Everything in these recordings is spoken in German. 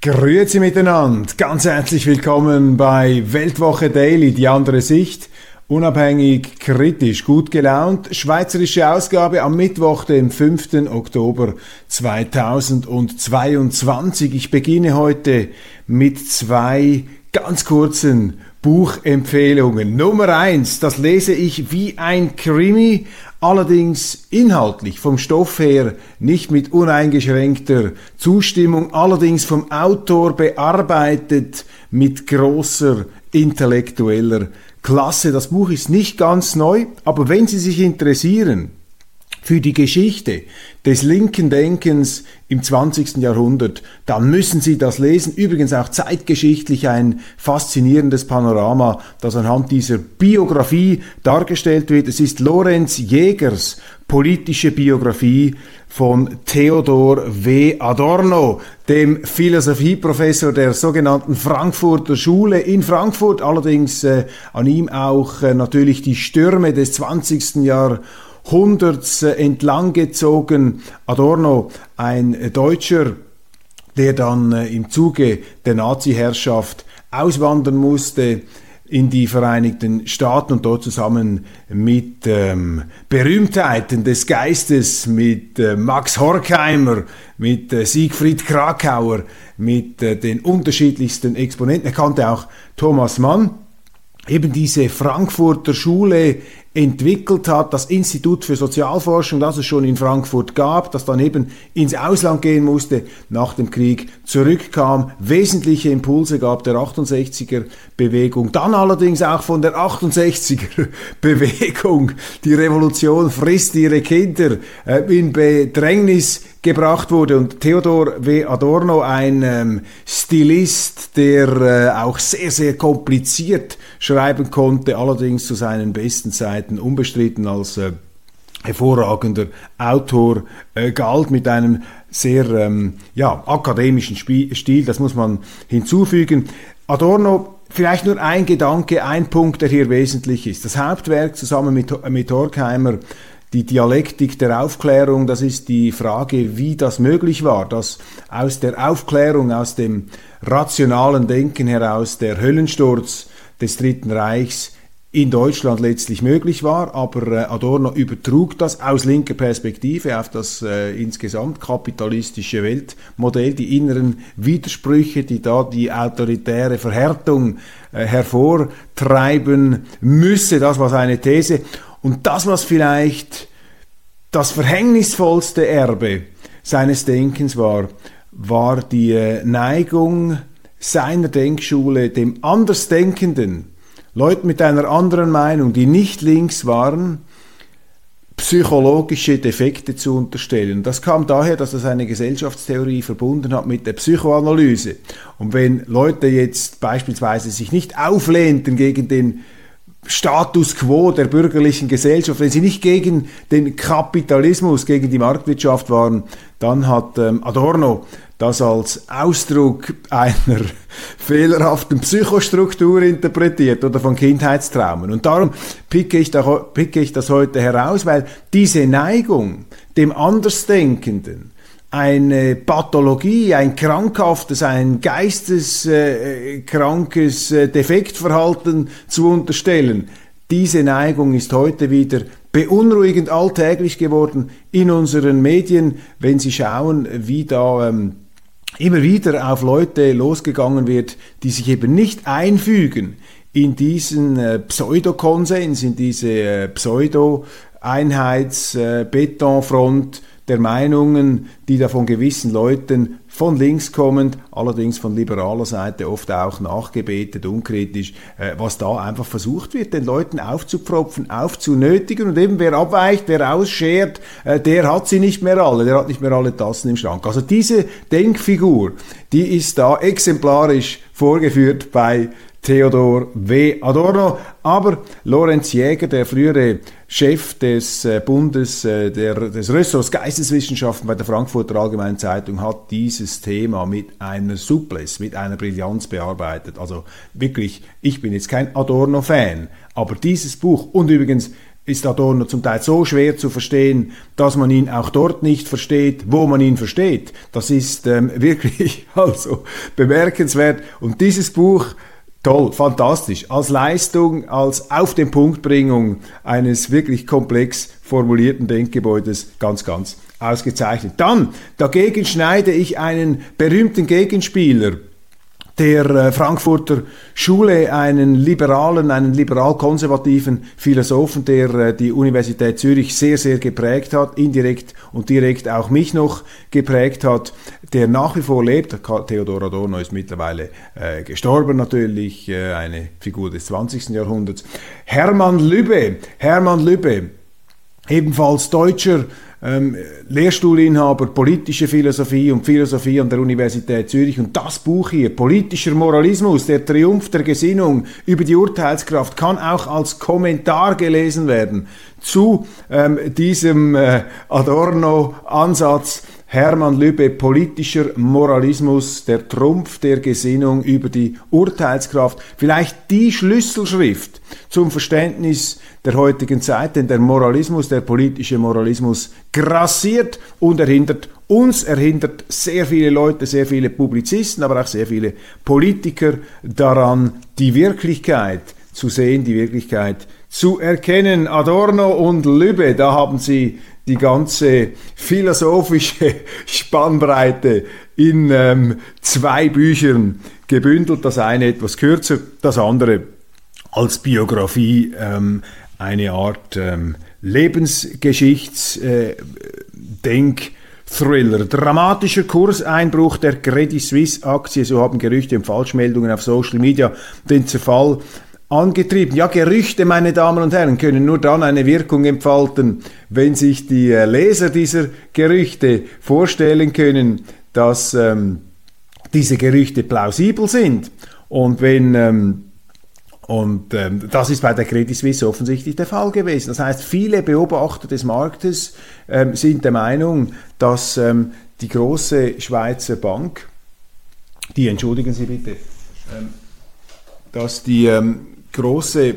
Grüezi miteinander, ganz herzlich willkommen bei Weltwoche Daily, die andere Sicht. Unabhängig, kritisch, gut gelaunt. Schweizerische Ausgabe am Mittwoch, dem 5. Oktober 2022. Ich beginne heute mit zwei ganz kurzen Buchempfehlungen. Nummer eins, das lese ich wie ein Krimi, allerdings inhaltlich vom Stoff her nicht mit uneingeschränkter Zustimmung, allerdings vom Autor bearbeitet mit großer intellektueller Klasse. Das Buch ist nicht ganz neu, aber wenn Sie sich interessieren für die Geschichte des linken Denkens im 20. Jahrhundert, dann müssen Sie das lesen. Übrigens auch zeitgeschichtlich ein faszinierendes Panorama, das anhand dieser Biografie dargestellt wird. Es ist Lorenz Jägers politische Biografie von Theodor W. Adorno, dem Philosophieprofessor der sogenannten Frankfurter Schule in Frankfurt, allerdings äh, an ihm auch äh, natürlich die Stürme des 20. Jahrhunderts äh, entlanggezogen. Adorno, ein Deutscher, der dann äh, im Zuge der Nazi-Herrschaft auswandern musste, in die Vereinigten Staaten und dort zusammen mit ähm, Berühmtheiten des Geistes, mit äh, Max Horkheimer, mit äh, Siegfried Krakauer, mit äh, den unterschiedlichsten Exponenten. Er kannte auch Thomas Mann, eben diese Frankfurter Schule entwickelt hat, das Institut für Sozialforschung, das es schon in Frankfurt gab, das dann eben ins Ausland gehen musste, nach dem Krieg zurückkam, wesentliche Impulse gab der 68er Bewegung, dann allerdings auch von der 68er Bewegung. Die Revolution frisst ihre Kinder äh, in Bedrängnis gebracht wurde. Und Theodor W. Adorno, ein ähm, Stilist, der äh, auch sehr, sehr kompliziert schreiben konnte, allerdings zu seinen besten Zeiten unbestritten als äh, hervorragender Autor äh, galt mit einem sehr ähm, ja, akademischen Spiel, Stil, das muss man hinzufügen. Adorno Vielleicht nur ein Gedanke, ein Punkt, der hier wesentlich ist. Das Hauptwerk zusammen mit, mit Horkheimer die Dialektik der Aufklärung, das ist die Frage, wie das möglich war, dass aus der Aufklärung, aus dem rationalen Denken heraus der Höllensturz des Dritten Reichs in Deutschland letztlich möglich war, aber äh, Adorno übertrug das aus linker Perspektive auf das äh, insgesamt kapitalistische Weltmodell, die inneren Widersprüche, die da die autoritäre Verhärtung äh, hervortreiben müsse, das war seine These. Und das, was vielleicht das verhängnisvollste Erbe seines Denkens war, war die äh, Neigung seiner Denkschule, dem Andersdenkenden, Leuten mit einer anderen Meinung, die nicht links waren, psychologische Defekte zu unterstellen. Das kam daher, dass er seine Gesellschaftstheorie verbunden hat mit der Psychoanalyse. Und wenn Leute jetzt beispielsweise sich nicht auflehnten gegen den Status quo der bürgerlichen Gesellschaft, wenn sie nicht gegen den Kapitalismus, gegen die Marktwirtschaft waren, dann hat ähm, Adorno das als Ausdruck einer fehlerhaften Psychostruktur interpretiert oder von Kindheitstraumen. Und darum picke ich, da, picke ich das heute heraus, weil diese Neigung dem Andersdenkenden, eine Pathologie, ein krankhaftes, ein geisteskrankes äh, Defektverhalten zu unterstellen. Diese Neigung ist heute wieder beunruhigend alltäglich geworden in unseren Medien, wenn Sie schauen, wie da ähm, immer wieder auf Leute losgegangen wird, die sich eben nicht einfügen in diesen äh, Pseudokonsens, in diese äh, Pseudo-Einheits-Betonfront, äh, der Meinungen, die da von gewissen Leuten von links kommend, allerdings von liberaler Seite oft auch nachgebetet, unkritisch, äh, was da einfach versucht wird, den Leuten aufzupfropfen, aufzunötigen und eben wer abweicht, wer ausschert, äh, der hat sie nicht mehr alle, der hat nicht mehr alle Tassen im Schrank. Also diese Denkfigur, die ist da exemplarisch vorgeführt bei Theodor W. Adorno. Aber Lorenz Jäger, der frühere Chef des äh, Bundes äh, der, des Ressorts Geisteswissenschaften bei der Frankfurter Allgemeinen Zeitung, hat dieses Thema mit einer Souplesse, mit einer Brillanz bearbeitet. Also wirklich, ich bin jetzt kein Adorno-Fan, aber dieses Buch und übrigens ist Adorno zum Teil so schwer zu verstehen, dass man ihn auch dort nicht versteht, wo man ihn versteht. Das ist ähm, wirklich also bemerkenswert. Und dieses Buch Toll, fantastisch. Als Leistung, als Auf den Punktbringung eines wirklich komplex formulierten Denkgebäudes ganz, ganz ausgezeichnet. Dann, dagegen schneide ich einen berühmten Gegenspieler der äh, Frankfurter Schule einen liberalen, einen liberal-konservativen Philosophen, der äh, die Universität Zürich sehr, sehr geprägt hat, indirekt und direkt auch mich noch geprägt hat, der nach wie vor lebt. Theodor Adorno ist mittlerweile äh, gestorben natürlich, äh, eine Figur des 20. Jahrhunderts. Hermann Lübbe, Hermann Lübbe, ebenfalls Deutscher, ähm, Lehrstuhlinhaber politische Philosophie und Philosophie an der Universität Zürich. Und das Buch hier, Politischer Moralismus, der Triumph der Gesinnung über die Urteilskraft, kann auch als Kommentar gelesen werden zu ähm, diesem äh, Adorno-Ansatz. Hermann Lübbe, politischer Moralismus, der Trumpf der Gesinnung über die Urteilskraft, vielleicht die Schlüsselschrift zum Verständnis der heutigen Zeit, denn der Moralismus, der politische Moralismus grassiert und erhindert uns, erhindert sehr viele Leute, sehr viele Publizisten, aber auch sehr viele Politiker daran, die Wirklichkeit zu sehen, die Wirklichkeit zu erkennen. Adorno und Lübbe, da haben sie die ganze philosophische Spannbreite in ähm, zwei Büchern gebündelt. Das eine etwas kürzer, das andere als Biografie ähm, eine Art ähm, Lebensgeschichtsdenk- äh, Thriller. Dramatischer Kurseinbruch der Credit Suisse Aktie. So haben Gerüchte und Falschmeldungen auf Social Media den Zerfall angetrieben. Ja, Gerüchte, meine Damen und Herren, können nur dann eine Wirkung entfalten, wenn sich die äh, Leser dieser Gerüchte vorstellen können, dass ähm, diese Gerüchte plausibel sind. Und wenn ähm, und ähm, das ist bei der Credit Suisse offensichtlich der Fall gewesen. Das heißt, viele Beobachter des Marktes ähm, sind der Meinung, dass ähm, die große Schweizer Bank, die, entschuldigen Sie bitte, ähm, dass die ähm, große äh,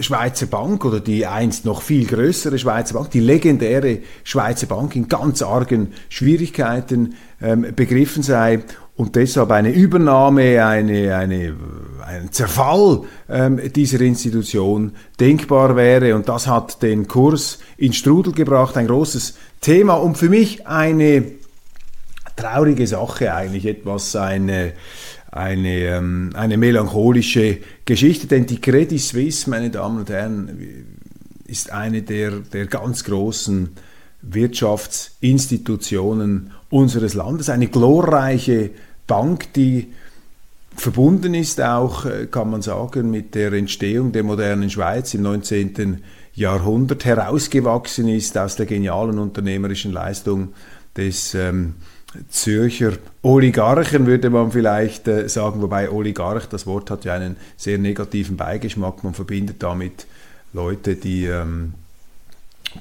Schweizer Bank oder die einst noch viel größere Schweizer Bank, die legendäre Schweizer Bank in ganz argen Schwierigkeiten ähm, begriffen sei und deshalb eine Übernahme, eine, eine, ein Zerfall ähm, dieser Institution denkbar wäre. Und das hat den Kurs in Strudel gebracht, ein großes Thema und für mich eine traurige Sache eigentlich, etwas eine, eine, ähm, eine melancholische Geschichte, denn die Credit Suisse, meine Damen und Herren, ist eine der, der ganz großen Wirtschaftsinstitutionen unseres Landes, eine glorreiche Bank, die verbunden ist auch, äh, kann man sagen, mit der Entstehung der modernen Schweiz im 19. Jahrhundert, herausgewachsen ist aus der genialen unternehmerischen Leistung des ähm, Zürcher Oligarchen, würde man vielleicht äh, sagen, wobei Oligarch, das Wort hat ja einen sehr negativen Beigeschmack, man verbindet damit Leute, die, ähm,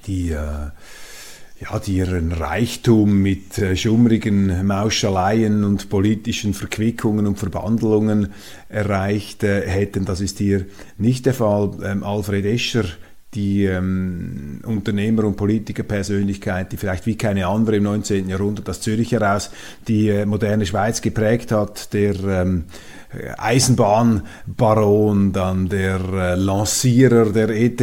die äh, ja, die ihren Reichtum mit äh, schummrigen Mauschaleien und politischen Verquickungen und Verbandlungen erreicht hätten. Das ist hier nicht der Fall. Ähm, Alfred Escher, die ähm, Unternehmer- und Politikerpersönlichkeit, die vielleicht wie keine andere im 19. Jahrhundert aus Zürich heraus die äh, moderne Schweiz geprägt hat, der ähm, Eisenbahnbaron, dann der äh, Lancierer der ETH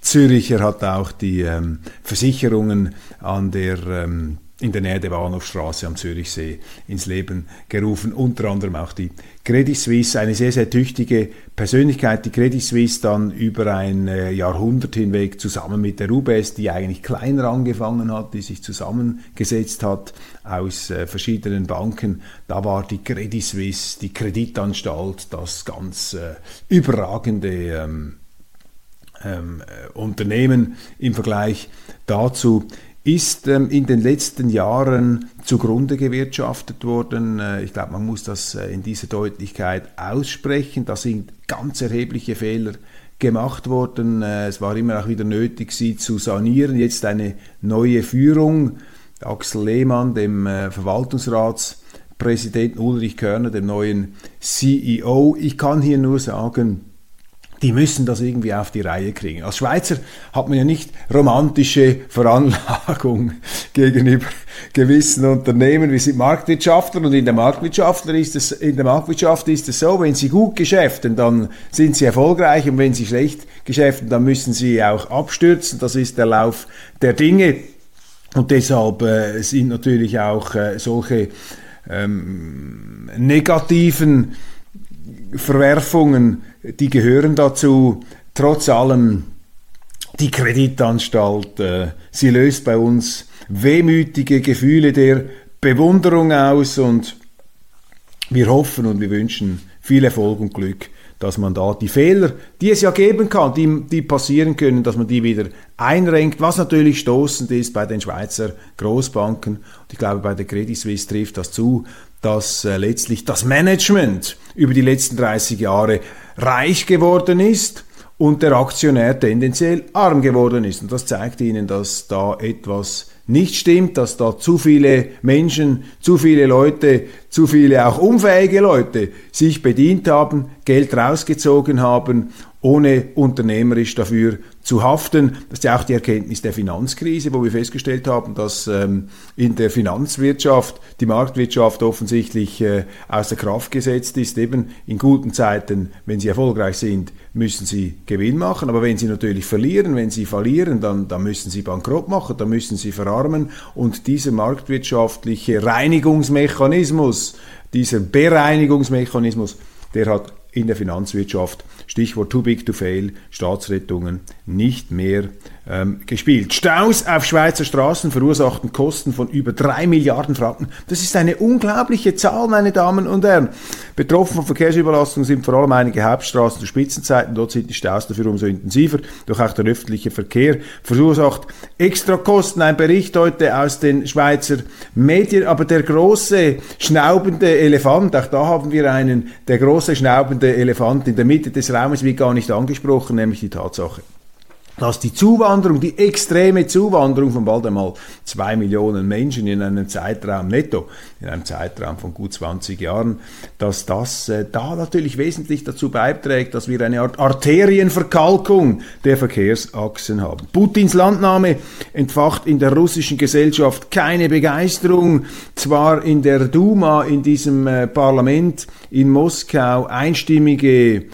Zürich, er hat auch die ähm, Versicherungen an der ähm, in der Nähe der Bahnhofstraße am Zürichsee ins Leben gerufen. Unter anderem auch die Credit Suisse, eine sehr, sehr tüchtige Persönlichkeit. Die Credit Suisse dann über ein äh, Jahrhundert hinweg zusammen mit der UBS, die eigentlich kleiner angefangen hat, die sich zusammengesetzt hat aus äh, verschiedenen Banken. Da war die Credit Suisse, die Kreditanstalt, das ganz äh, überragende ähm, ähm, Unternehmen im Vergleich dazu ist ähm, in den letzten Jahren zugrunde gewirtschaftet worden. Äh, ich glaube, man muss das äh, in dieser Deutlichkeit aussprechen. Da sind ganz erhebliche Fehler gemacht worden. Äh, es war immer auch wieder nötig, sie zu sanieren. Jetzt eine neue Führung. Axel Lehmann, dem äh, Verwaltungsratspräsidenten Ulrich Körner, dem neuen CEO. Ich kann hier nur sagen, die müssen das irgendwie auf die Reihe kriegen. Als Schweizer hat man ja nicht romantische Veranlagung gegenüber gewissen Unternehmen. Wir sind Marktwirtschaftler und in der Marktwirtschaft ist es, in der Marktwirtschaft ist es so, wenn sie gut geschäften, dann sind sie erfolgreich und wenn sie schlecht geschäften, dann müssen sie auch abstürzen. Das ist der Lauf der Dinge. Und deshalb äh, sind natürlich auch äh, solche ähm, negativen Verwerfungen die gehören dazu. Trotz allem, die Kreditanstalt, äh, sie löst bei uns wehmütige Gefühle der Bewunderung aus und wir hoffen und wir wünschen viel Erfolg und Glück, dass man da die Fehler, die es ja geben kann, die, die passieren können, dass man die wieder einrenkt, was natürlich stoßend ist bei den Schweizer Großbanken. Und ich glaube, bei der Credit Suisse trifft das zu, dass äh, letztlich das Management über die letzten 30 Jahre reich geworden ist und der Aktionär tendenziell arm geworden ist. Und das zeigt Ihnen, dass da etwas nicht stimmt, dass da zu viele Menschen, zu viele Leute, zu viele auch unfähige Leute sich bedient haben, Geld rausgezogen haben ohne unternehmerisch dafür zu haften. Das ist ja auch die Erkenntnis der Finanzkrise, wo wir festgestellt haben, dass ähm, in der Finanzwirtschaft die Marktwirtschaft offensichtlich äh, außer Kraft gesetzt ist. Eben in guten Zeiten, wenn sie erfolgreich sind, müssen sie Gewinn machen. Aber wenn sie natürlich verlieren, wenn sie verlieren, dann, dann müssen sie bankrott machen, dann müssen sie verarmen. Und dieser marktwirtschaftliche Reinigungsmechanismus, dieser Bereinigungsmechanismus, der hat in der Finanzwirtschaft, Stichwort too big to fail, Staatsrettungen, nicht mehr ähm, gespielt. Staus auf Schweizer Straßen verursachten Kosten von über drei Milliarden Franken. Das ist eine unglaubliche Zahl, meine Damen und Herren. Betroffen von Verkehrsüberlastung sind vor allem einige Hauptstraßen zu Spitzenzeiten. Dort sind die Staus dafür umso intensiver. Doch auch der öffentliche Verkehr verursacht extra Kosten. Ein Bericht heute aus den Schweizer Medien. Aber der große schnaubende Elefant, auch da haben wir einen, der große schnaubende Elefant in der Mitte des Raumes wird gar nicht angesprochen, nämlich die Tatsache, dass die Zuwanderung, die extreme Zuwanderung von bald einmal zwei Millionen Menschen in einem Zeitraum netto, in einem Zeitraum von gut 20 Jahren, dass das äh, da natürlich wesentlich dazu beiträgt, dass wir eine Art Arterienverkalkung der Verkehrsachsen haben. Putins Landnahme entfacht in der russischen Gesellschaft keine Begeisterung, zwar in der Duma, in diesem äh, Parlament in Moskau einstimmige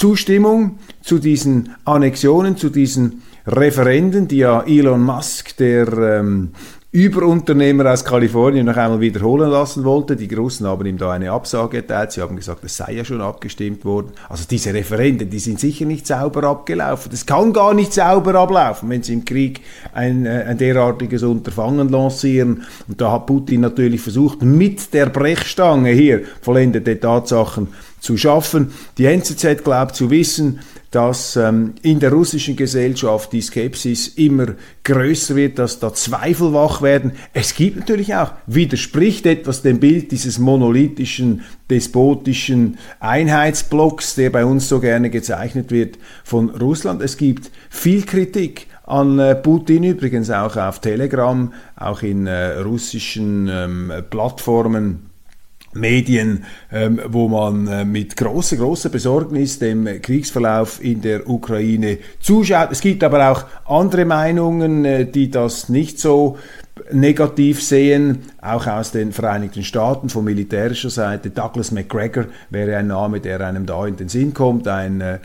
Zustimmung zu diesen Annexionen, zu diesen Referenden, die ja Elon Musk, der ähm, Überunternehmer aus Kalifornien, noch einmal wiederholen lassen wollte. Die Russen haben ihm da eine Absage erteilt. Sie haben gesagt, es sei ja schon abgestimmt worden. Also diese Referenden, die sind sicher nicht sauber abgelaufen. Das kann gar nicht sauber ablaufen, wenn sie im Krieg ein, äh, ein derartiges Unterfangen lancieren. Und da hat Putin natürlich versucht, mit der Brechstange hier vollendete Tatsachen zu schaffen. Die NZZ glaubt zu wissen, dass ähm, in der russischen Gesellschaft die Skepsis immer größer wird, dass da Zweifel wach werden. Es gibt natürlich auch, widerspricht etwas dem Bild dieses monolithischen, despotischen Einheitsblocks, der bei uns so gerne gezeichnet wird von Russland. Es gibt viel Kritik an äh, Putin übrigens auch auf Telegram, auch in äh, russischen ähm, Plattformen Medien, ähm, wo man äh, mit großer, großer Besorgnis dem Kriegsverlauf in der Ukraine zuschaut. Es gibt aber auch andere Meinungen, äh, die das nicht so negativ sehen, auch aus den Vereinigten Staaten von militärischer Seite. Douglas McGregor wäre ein Name, der einem da in den Sinn kommt, ein äh,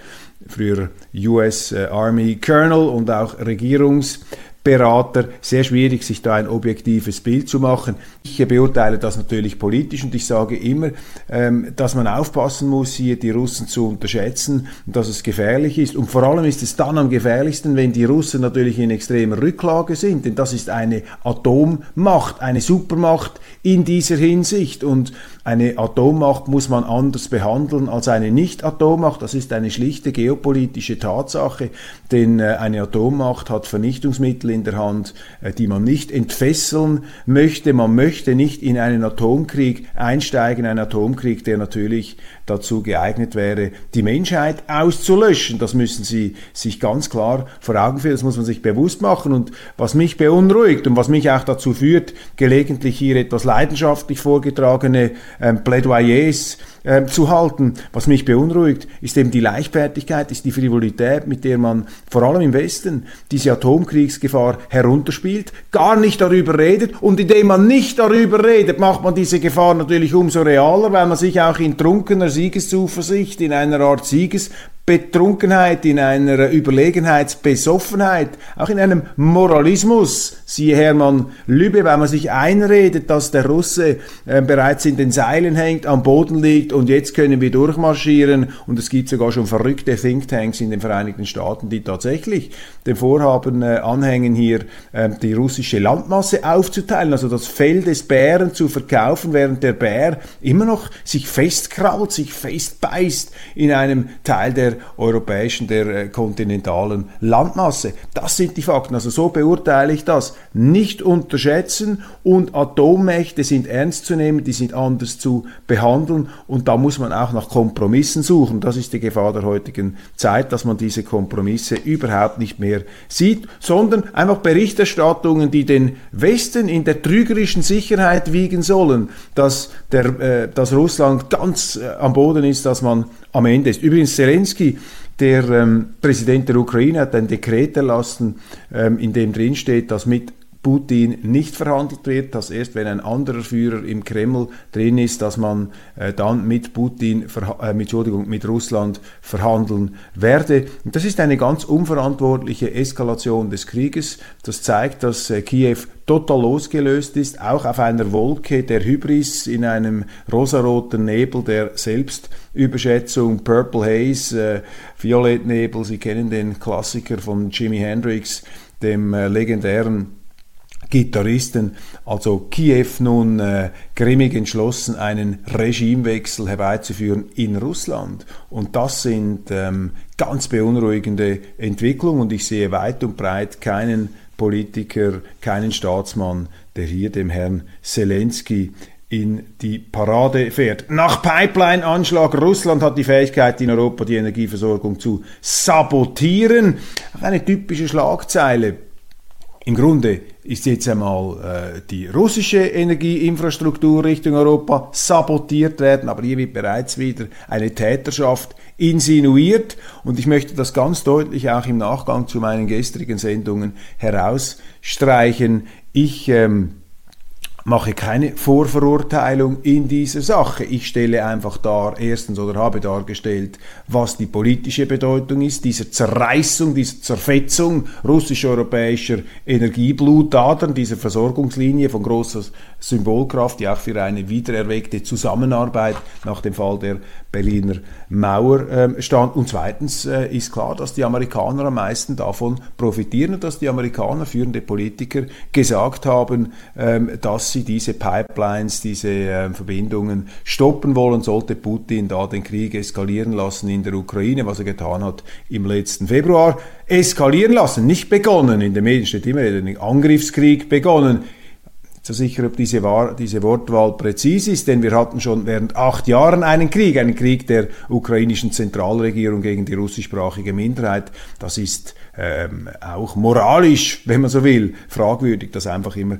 früher US äh, Army Colonel und auch Regierungs Berater. Sehr schwierig, sich da ein objektives Bild zu machen. Ich beurteile das natürlich politisch und ich sage immer, ähm, dass man aufpassen muss, hier die Russen zu unterschätzen und dass es gefährlich ist. Und vor allem ist es dann am gefährlichsten, wenn die Russen natürlich in extremer Rücklage sind, denn das ist eine Atommacht, eine Supermacht in dieser Hinsicht und eine Atommacht muss man anders behandeln als eine Nicht-Atommacht. Das ist eine schlichte geopolitische Tatsache, denn äh, eine Atommacht hat Vernichtungsmittel in der Hand, äh, die man nicht entfesseln möchte. Man möchte nicht in einen Atomkrieg einsteigen, einen Atomkrieg, der natürlich dazu geeignet wäre, die Menschheit auszulöschen. Das müssen Sie sich ganz klar vor Augen führen, das muss man sich bewusst machen. Und was mich beunruhigt und was mich auch dazu führt, gelegentlich hier etwas leidenschaftlich vorgetragene ähm, Plädoyers äh, zu halten. Was mich beunruhigt, ist eben die Leichtfertigkeit, ist die Frivolität, mit der man vor allem im Westen diese Atomkriegsgefahr herunterspielt, gar nicht darüber redet und indem man nicht darüber redet, macht man diese Gefahr natürlich umso realer, weil man sich auch in trunkener Siegeszuversicht, in einer Art Sieges Betrunkenheit, in einer Überlegenheitsbesoffenheit, auch in einem Moralismus, siehe Hermann Lübbe, weil man sich einredet, dass der Russe äh, bereits in den Seilen hängt, am Boden liegt und jetzt können wir durchmarschieren. Und es gibt sogar schon verrückte Thinktanks in den Vereinigten Staaten, die tatsächlich dem Vorhaben äh, anhängen, hier äh, die russische Landmasse aufzuteilen, also das Fell des Bären zu verkaufen, während der Bär immer noch sich festkraut, sich festbeißt in einem Teil der europäischen, der äh, kontinentalen Landmasse. Das sind die Fakten. Also so beurteile ich das. Nicht unterschätzen und Atommächte sind ernst zu nehmen, die sind anders zu behandeln und da muss man auch nach Kompromissen suchen. Das ist die Gefahr der heutigen Zeit, dass man diese Kompromisse überhaupt nicht mehr sieht, sondern einfach Berichterstattungen, die den Westen in der trügerischen Sicherheit wiegen sollen, dass, der, äh, dass Russland ganz äh, am Boden ist, dass man am Ende ist. Übrigens, Zelensky, der ähm, Präsident der Ukraine, hat ein Dekret erlassen, ähm, in dem drin steht, dass mit Putin nicht verhandelt wird, dass erst wenn ein anderer Führer im Kreml drin ist, dass man äh, dann mit Putin, äh, mit, Entschuldigung, mit Russland verhandeln werde. Und das ist eine ganz unverantwortliche Eskalation des Krieges. Das zeigt, dass äh, Kiew total losgelöst ist, auch auf einer Wolke der Hybris in einem rosaroten Nebel der Selbstüberschätzung, Purple Haze, äh, Violettnebel. Sie kennen den Klassiker von Jimi Hendrix, dem äh, legendären Gitarristen, also Kiew nun äh, grimmig entschlossen, einen Regimewechsel herbeizuführen in Russland. Und das sind ähm, ganz beunruhigende Entwicklungen und ich sehe weit und breit keinen Politiker, keinen Staatsmann, der hier dem Herrn Zelensky in die Parade fährt. Nach Pipeline-Anschlag, Russland hat die Fähigkeit, in Europa die Energieversorgung zu sabotieren. Eine typische Schlagzeile. Im Grunde ist jetzt einmal äh, die russische Energieinfrastruktur Richtung Europa sabotiert werden, aber hier wird bereits wieder eine Täterschaft insinuiert und ich möchte das ganz deutlich auch im Nachgang zu meinen gestrigen Sendungen herausstreichen. Ich ähm, mache keine Vorverurteilung in dieser Sache. Ich stelle einfach dar, erstens oder habe dargestellt, was die politische Bedeutung ist, dieser Zerreißung, dieser Zerfetzung russisch-europäischer Energieblutadern, dieser Versorgungslinie von großer Symbolkraft, die auch für eine wiedererweckte Zusammenarbeit nach dem Fall der Berliner Mauer äh, stand. Und zweitens äh, ist klar, dass die Amerikaner am meisten davon profitieren und dass die Amerikaner, führende Politiker, gesagt haben, ähm, dass sie diese Pipelines, diese äh, Verbindungen stoppen wollen, sollte Putin da den Krieg eskalieren lassen in der Ukraine, was er getan hat im letzten Februar. Eskalieren lassen, nicht begonnen. In den Medien steht immer, ein Angriffskrieg begonnen so sicher, ob diese, Wahr, diese Wortwahl präzise ist, denn wir hatten schon während acht Jahren einen Krieg, einen Krieg der ukrainischen Zentralregierung gegen die russischsprachige Minderheit. Das ist ähm, auch moralisch, wenn man so will, fragwürdig, das einfach immer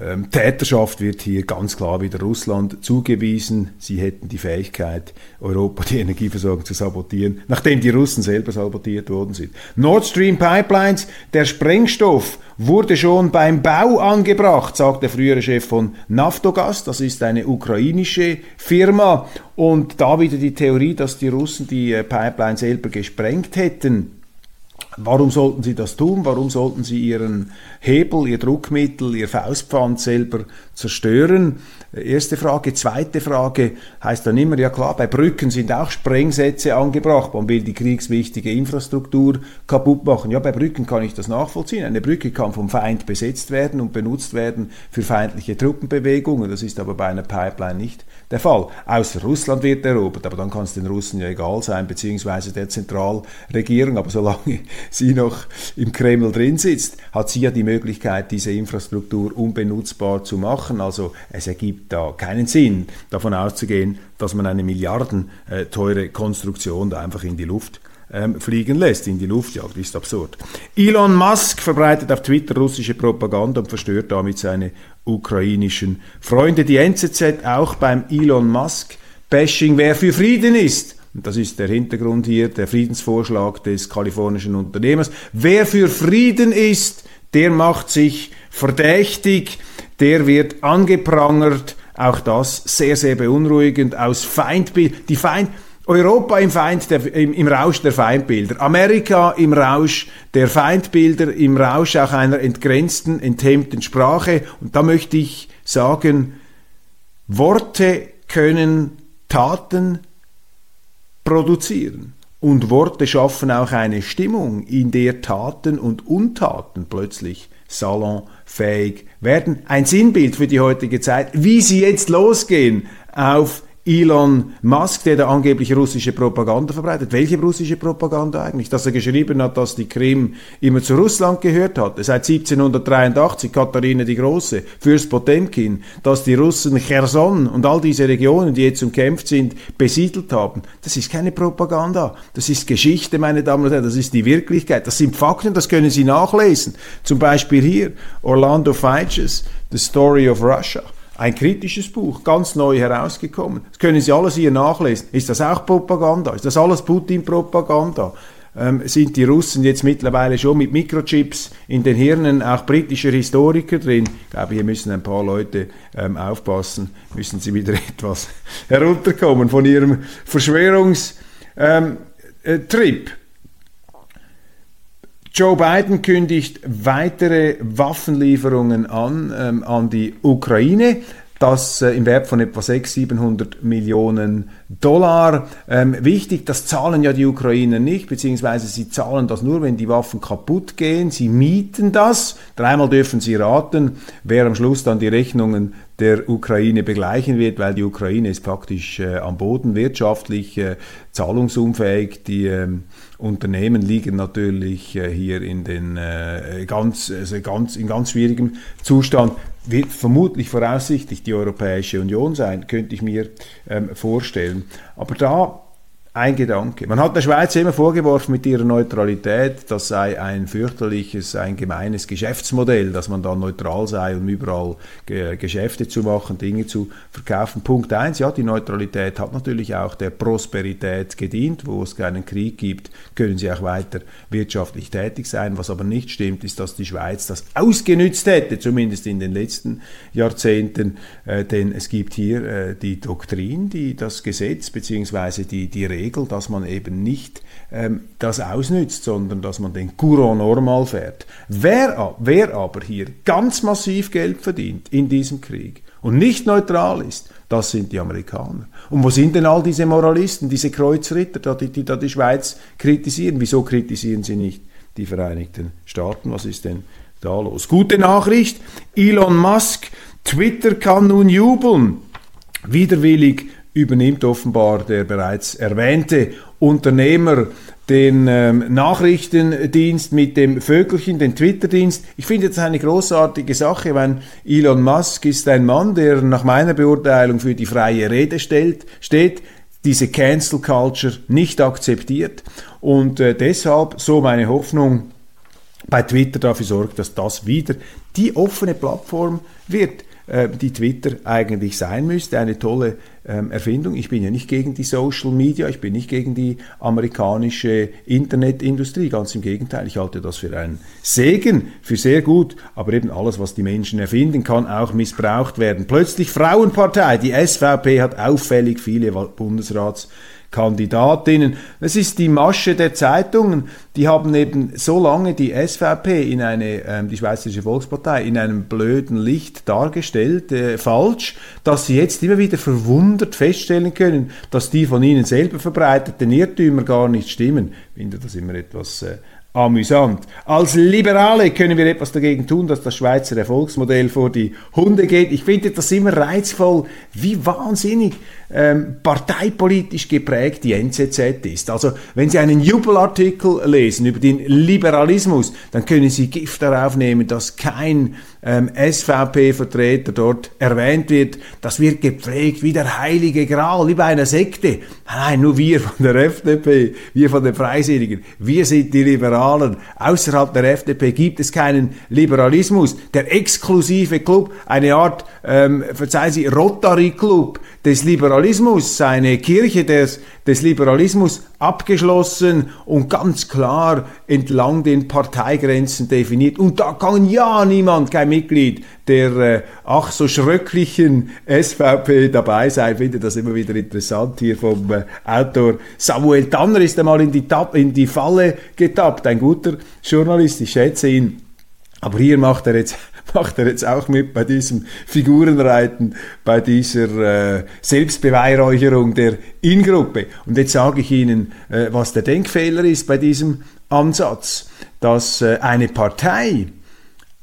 ähm, Täterschaft wird hier ganz klar wieder Russland zugewiesen. Sie hätten die Fähigkeit, Europa die Energieversorgung zu sabotieren, nachdem die Russen selber sabotiert worden sind. Nord Stream Pipelines, der Sprengstoff wurde schon beim Bau angebracht, sagt der frühere Chef von Naftogaz. Das ist eine ukrainische Firma. Und da wieder die Theorie, dass die Russen die äh, Pipeline selber gesprengt hätten. Warum sollten sie das tun? Warum sollten sie ihren Hebel, ihr Druckmittel, ihr Faustpfand selber zerstören? Erste Frage. Zweite Frage heißt dann immer, ja klar, bei Brücken sind auch Sprengsätze angebracht. Man will die kriegswichtige Infrastruktur kaputt machen. Ja, bei Brücken kann ich das nachvollziehen. Eine Brücke kann vom Feind besetzt werden und benutzt werden für feindliche Truppenbewegungen. Das ist aber bei einer Pipeline nicht der Fall. Außer Russland wird erobert, aber dann kann es den Russen ja egal sein, beziehungsweise der Zentralregierung. Aber solange sie noch im Kreml drin sitzt, hat sie ja die Möglichkeit, diese Infrastruktur unbenutzbar zu machen. Also es ergibt da keinen Sinn, davon auszugehen, dass man eine milliardenteure Konstruktion da einfach in die Luft ähm, fliegen lässt, in die Luft jagt, ist absurd. Elon Musk verbreitet auf Twitter russische Propaganda und verstört damit seine ukrainischen Freunde. Die NZZ auch beim Elon Musk Bashing, wer für Frieden ist. Und das ist der Hintergrund hier, der Friedensvorschlag des kalifornischen Unternehmers. Wer für Frieden ist, der macht sich verdächtig, der wird angeprangert. Auch das sehr, sehr beunruhigend aus Feindbild. Die Feind, Europa im, Feind der, im, im, Rausch der Feindbilder, Amerika im Rausch der Feindbilder, im Rausch auch einer entgrenzten, enthemmten Sprache. Und da möchte ich sagen, Worte können Taten produzieren. Und Worte schaffen auch eine Stimmung, in der Taten und Untaten plötzlich salonfähig werden. Ein Sinnbild für die heutige Zeit, wie sie jetzt losgehen auf Elon Musk, der da angeblich russische Propaganda verbreitet. Welche russische Propaganda eigentlich? Dass er geschrieben hat, dass die Krim immer zu Russland gehört hatte. Seit 1783, Katharina die Große, Fürst Potemkin, dass die Russen Cherson und all diese Regionen, die jetzt umkämpft sind, besiedelt haben. Das ist keine Propaganda. Das ist Geschichte, meine Damen und Herren. Das ist die Wirklichkeit. Das sind Fakten, das können Sie nachlesen. Zum Beispiel hier, Orlando Feiches, The Story of Russia. Ein kritisches Buch, ganz neu herausgekommen. Das können Sie alles hier nachlesen. Ist das auch Propaganda? Ist das alles Putin-Propaganda? Ähm, sind die Russen jetzt mittlerweile schon mit Mikrochips in den Hirnen auch britischer Historiker drin? Ich glaube, hier müssen ein paar Leute ähm, aufpassen, müssen sie wieder etwas herunterkommen von ihrem Verschwörungstrip. Ähm, äh, Joe Biden kündigt weitere Waffenlieferungen an ähm, an die Ukraine. Das äh, im Wert von etwa 600, 700 Millionen Dollar. Ähm, wichtig, das zahlen ja die Ukrainer nicht, beziehungsweise sie zahlen das nur, wenn die Waffen kaputt gehen. Sie mieten das. Dreimal dürfen sie raten, wer am Schluss dann die Rechnungen der Ukraine begleichen wird, weil die Ukraine ist praktisch äh, am Boden wirtschaftlich äh, zahlungsunfähig. Die ähm, Unternehmen liegen natürlich äh, hier in den äh, ganz, also ganz, in ganz schwierigem Zustand. Wird vermutlich voraussichtlich die Europäische Union sein, könnte ich mir ähm, vorstellen. Aber da ein Gedanke. Man hat der Schweiz immer vorgeworfen mit ihrer Neutralität, das sei ein fürchterliches, ein gemeines Geschäftsmodell, dass man da neutral sei, um überall Ge Geschäfte zu machen, Dinge zu verkaufen. Punkt eins: ja, die Neutralität hat natürlich auch der Prosperität gedient. Wo es keinen Krieg gibt, können sie auch weiter wirtschaftlich tätig sein. Was aber nicht stimmt, ist, dass die Schweiz das ausgenützt hätte, zumindest in den letzten Jahrzehnten, äh, denn es gibt hier äh, die Doktrin, die das Gesetz bzw. die, die Regel, dass man eben nicht ähm, das ausnützt, sondern dass man den Courant normal fährt. Wer, wer aber hier ganz massiv Geld verdient in diesem Krieg und nicht neutral ist, das sind die Amerikaner. Und wo sind denn all diese Moralisten, diese Kreuzritter, die, die da die Schweiz kritisieren? Wieso kritisieren sie nicht die Vereinigten Staaten? Was ist denn da los? Gute Nachricht, Elon Musk, Twitter kann nun jubeln. Widerwillig übernimmt offenbar der bereits erwähnte Unternehmer den ähm, Nachrichtendienst mit dem Vögelchen, den Twitter-Dienst. Ich finde das eine großartige Sache, weil Elon Musk ist ein Mann, der nach meiner Beurteilung für die freie Rede stellt, steht, diese Cancel Culture nicht akzeptiert und äh, deshalb so meine Hoffnung bei Twitter dafür sorgt, dass das wieder die offene Plattform wird äh, die Twitter eigentlich sein müsste. Eine tolle ähm, Erfindung. Ich bin ja nicht gegen die Social Media, ich bin nicht gegen die amerikanische Internetindustrie, ganz im Gegenteil, ich halte das für einen Segen, für sehr gut, aber eben alles, was die Menschen erfinden, kann auch missbraucht werden. Plötzlich Frauenpartei, die SVP hat auffällig viele Bundesrats Kandidatinnen. Es ist die Masche der Zeitungen. Die haben eben so lange die SVP in eine, ähm, die Schweizerische Volkspartei, in einem blöden Licht dargestellt, äh, falsch, dass sie jetzt immer wieder verwundert feststellen können, dass die von ihnen selber verbreiteten Irrtümer gar nicht stimmen. Ich finde das immer etwas äh, amüsant. Als Liberale können wir etwas dagegen tun, dass das Schweizer Erfolgsmodell vor die Hunde geht. Ich finde das immer reizvoll, wie wahnsinnig ähm, parteipolitisch geprägt die NZZ ist. Also wenn Sie einen Jubelartikel lesen über den Liberalismus, dann können Sie Gift darauf nehmen, dass kein ähm, SVP-Vertreter dort erwähnt wird. Das wird gepflegt wie der heilige Gral, wie bei einer Sekte. Nein, nur wir von der FDP, wir von den Freisinnigen, wir sind die Liberalen. Außerhalb der FDP gibt es keinen Liberalismus. Der exklusive Club, eine Art, ähm, verzeihen Sie, Rotary Club des Liberalismus, eine Kirche des, des Liberalismus abgeschlossen und ganz klar entlang den Parteigrenzen definiert. Und da kann ja niemand, kein Mitglied der äh, ach so schröcklichen SVP dabei sein. Ich finde das immer wieder interessant hier vom äh, Autor Samuel Tanner ist einmal in die, in die Falle getappt. Ein guter Journalist, ich schätze ihn. Aber hier macht er jetzt macht er jetzt auch mit bei diesem Figurenreiten, bei dieser äh, Selbstbeweihräucherung der In-Gruppe. Und jetzt sage ich Ihnen, äh, was der Denkfehler ist bei diesem Ansatz, dass äh, eine Partei,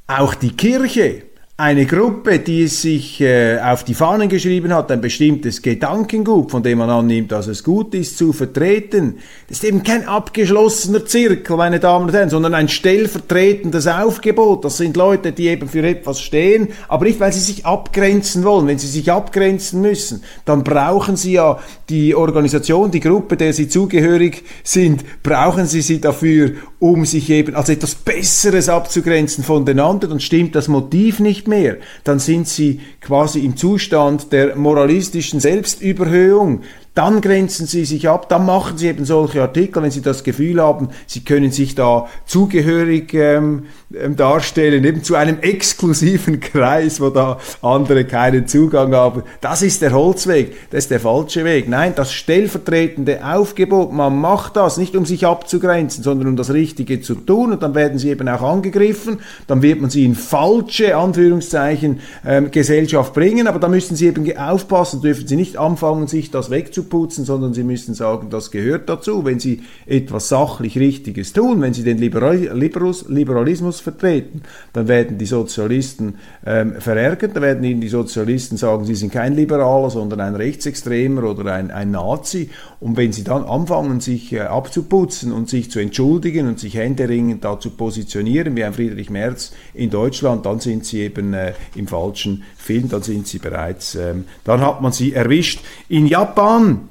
auch die Kirche, eine Gruppe, die es sich äh, auf die Fahnen geschrieben hat, ein bestimmtes Gedankengut, von dem man annimmt, dass es gut ist, zu vertreten. Das ist eben kein abgeschlossener Zirkel, meine Damen und Herren, sondern ein stellvertretendes Aufgebot. Das sind Leute, die eben für etwas stehen, aber nicht, weil sie sich abgrenzen wollen. Wenn sie sich abgrenzen müssen, dann brauchen sie ja die Organisation, die Gruppe, der sie zugehörig sind, brauchen sie sie dafür, um sich eben als etwas Besseres abzugrenzen von den anderen. Dann stimmt das Motiv nicht mehr. Dann sind sie quasi im Zustand der moralistischen Selbstüberhöhung dann grenzen sie sich ab, dann machen sie eben solche Artikel, wenn sie das Gefühl haben, sie können sich da zugehörig ähm, ähm, darstellen, eben zu einem exklusiven Kreis, wo da andere keinen Zugang haben. Das ist der Holzweg, das ist der falsche Weg. Nein, das stellvertretende Aufgebot, man macht das nicht, um sich abzugrenzen, sondern um das Richtige zu tun und dann werden sie eben auch angegriffen, dann wird man sie in falsche, Anführungszeichen, ähm, Gesellschaft bringen, aber da müssen sie eben aufpassen, dürfen sie nicht anfangen, sich das wegzupacken putzen, sondern sie müssen sagen, das gehört dazu. Wenn sie etwas sachlich Richtiges tun, wenn sie den Liberalismus vertreten, dann werden die Sozialisten ähm, verärgert, dann werden ihnen die Sozialisten sagen, sie sind kein Liberaler, sondern ein Rechtsextremer oder ein, ein Nazi. Und wenn sie dann anfangen, sich äh, abzuputzen und sich zu entschuldigen und sich händeringend da zu positionieren, wie ein Friedrich Merz in Deutschland, dann sind sie eben äh, im falschen Film, dann sind sie bereits, ähm, dann hat man sie erwischt. In Japan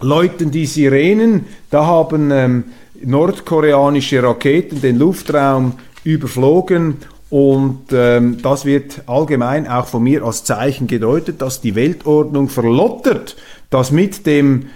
läuten die Sirenen. Da haben ähm, nordkoreanische Raketen den Luftraum überflogen und ähm, das wird allgemein auch von mir als Zeichen gedeutet, dass die Weltordnung verlottert, dass mit dem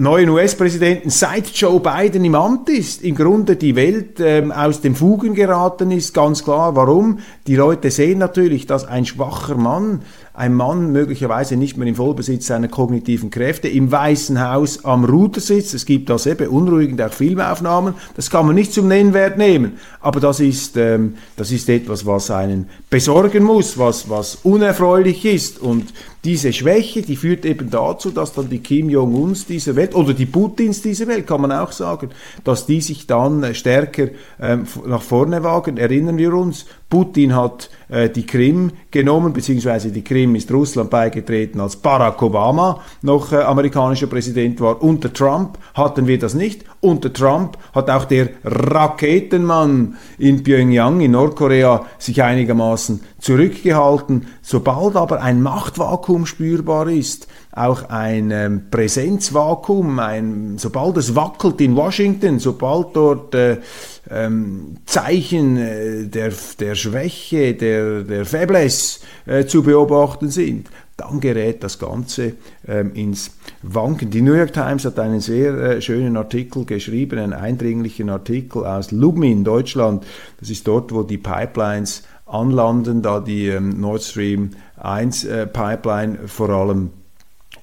neuen US-Präsidenten seit Joe Biden im Amt ist, im Grunde die Welt ähm, aus dem Fugen geraten ist, ganz klar. Warum? Die Leute sehen natürlich, dass ein schwacher Mann ein Mann möglicherweise nicht mehr im Vollbesitz seiner kognitiven Kräfte im Weißen Haus am Ruder sitzt. Es gibt da sehr beunruhigend auch Filmaufnahmen. Das kann man nicht zum Nennwert nehmen. Aber das ist, ähm, das ist etwas, was einen besorgen muss, was, was unerfreulich ist. Und diese Schwäche, die führt eben dazu, dass dann die Kim Jong-uns dieser Welt oder die Putins dieser Welt, kann man auch sagen, dass die sich dann stärker ähm, nach vorne wagen. Erinnern wir uns, Putin hat äh, die Krim genommen, beziehungsweise die Krim ist Russland beigetreten, als Barack Obama noch äh, amerikanischer Präsident war. Unter Trump hatten wir das nicht. Unter Trump hat auch der Raketenmann in Pyongyang in Nordkorea sich einigermaßen zurückgehalten. Sobald aber ein Machtvakuum spürbar ist, auch ein ähm, Präsenzvakuum, ein, sobald es wackelt in Washington, sobald dort äh, ähm, Zeichen äh, der, der Schwäche, der, der Faiblesse äh, zu beobachten sind, dann gerät das Ganze ähm, ins Wanken. Die New York Times hat einen sehr äh, schönen Artikel geschrieben, einen eindringlichen Artikel aus Lubmin, Deutschland. Das ist dort, wo die Pipelines anlanden, da die ähm, Nord Stream 1 äh, Pipeline vor allem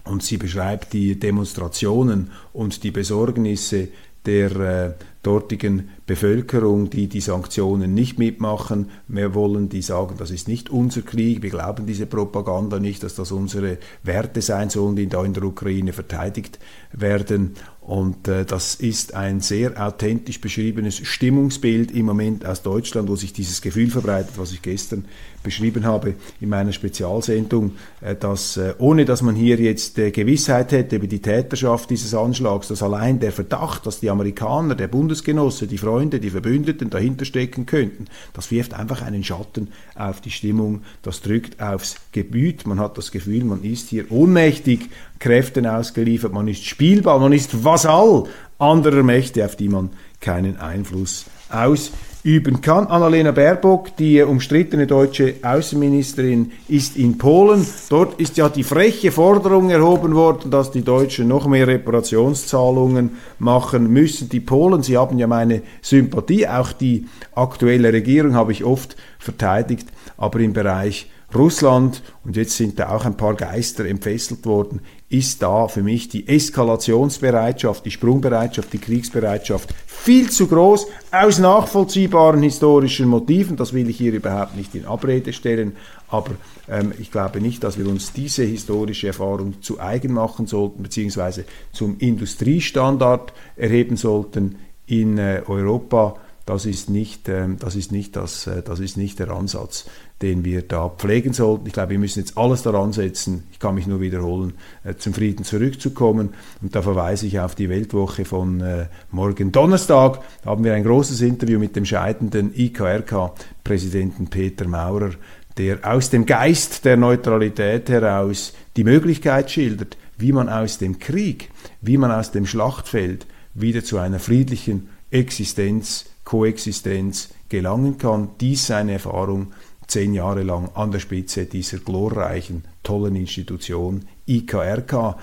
und sie beschreibt die Demonstrationen und die Besorgnisse der äh, dortigen Bevölkerung, die die Sanktionen nicht mitmachen mehr wollen, die sagen, das ist nicht unser Krieg, wir glauben diese Propaganda nicht, dass das unsere Werte sein sollen, die da in der Ukraine verteidigt werden. Und äh, das ist ein sehr authentisch beschriebenes Stimmungsbild im Moment aus Deutschland, wo sich dieses Gefühl verbreitet, was ich gestern beschrieben habe in meiner Spezialsendung, äh, dass äh, ohne dass man hier jetzt äh, Gewissheit hätte über die Täterschaft dieses Anschlags, dass allein der Verdacht, dass die Amerikaner, der Bundesgenosse, die Freunde, die Verbündeten dahinter stecken könnten, das wirft einfach einen Schatten auf die Stimmung, das drückt aufs Gebüt. Man hat das Gefühl, man ist hier ohnmächtig Kräften ausgeliefert, man ist Spielball, man ist Vasall anderer Mächte, auf die man keinen Einfluss ausüben kann. Annalena Baerbock, die umstrittene deutsche Außenministerin, ist in Polen. Dort ist ja die freche Forderung erhoben worden, dass die Deutschen noch mehr Reparationszahlungen machen müssen. Die Polen, sie haben ja meine Sympathie, auch die aktuelle Regierung habe ich oft verteidigt, aber im Bereich Russland, und jetzt sind da auch ein paar Geister entfesselt worden, ist da für mich die Eskalationsbereitschaft, die Sprungbereitschaft, die Kriegsbereitschaft viel zu groß, aus nachvollziehbaren historischen Motiven. Das will ich hier überhaupt nicht in Abrede stellen, aber ähm, ich glaube nicht, dass wir uns diese historische Erfahrung zu eigen machen sollten, beziehungsweise zum Industriestandard erheben sollten in äh, Europa das ist nicht, ähm, das, ist nicht das, das ist nicht der Ansatz, den wir da pflegen sollten. Ich glaube, wir müssen jetzt alles daran setzen, ich kann mich nur wiederholen, äh, zum Frieden zurückzukommen. Und da verweise ich auf die Weltwoche von äh, morgen Donnerstag. Da haben wir ein großes Interview mit dem scheidenden IKRK-Präsidenten Peter Maurer, der aus dem Geist der Neutralität heraus die Möglichkeit schildert, wie man aus dem Krieg, wie man aus dem Schlachtfeld wieder zu einer friedlichen Existenz Koexistenz gelangen kann. Dies seine Erfahrung zehn Jahre lang an der Spitze dieser glorreichen, tollen Institution IKRK,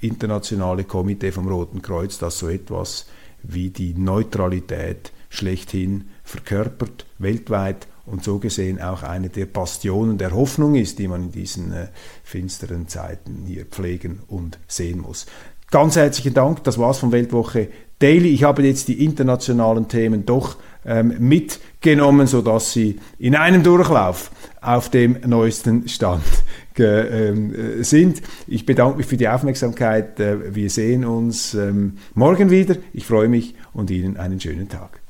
Internationale Komitee vom Roten Kreuz, das so etwas wie die Neutralität schlechthin verkörpert, weltweit und so gesehen auch eine der Bastionen der Hoffnung ist, die man in diesen äh, finsteren Zeiten hier pflegen und sehen muss. Ganz herzlichen Dank, das war's von Weltwoche Daily. Ich habe jetzt die internationalen Themen doch ähm, mitgenommen, sodass sie in einem Durchlauf auf dem neuesten Stand ähm, äh, sind. Ich bedanke mich für die Aufmerksamkeit. Äh, wir sehen uns ähm, morgen wieder. Ich freue mich und Ihnen einen schönen Tag.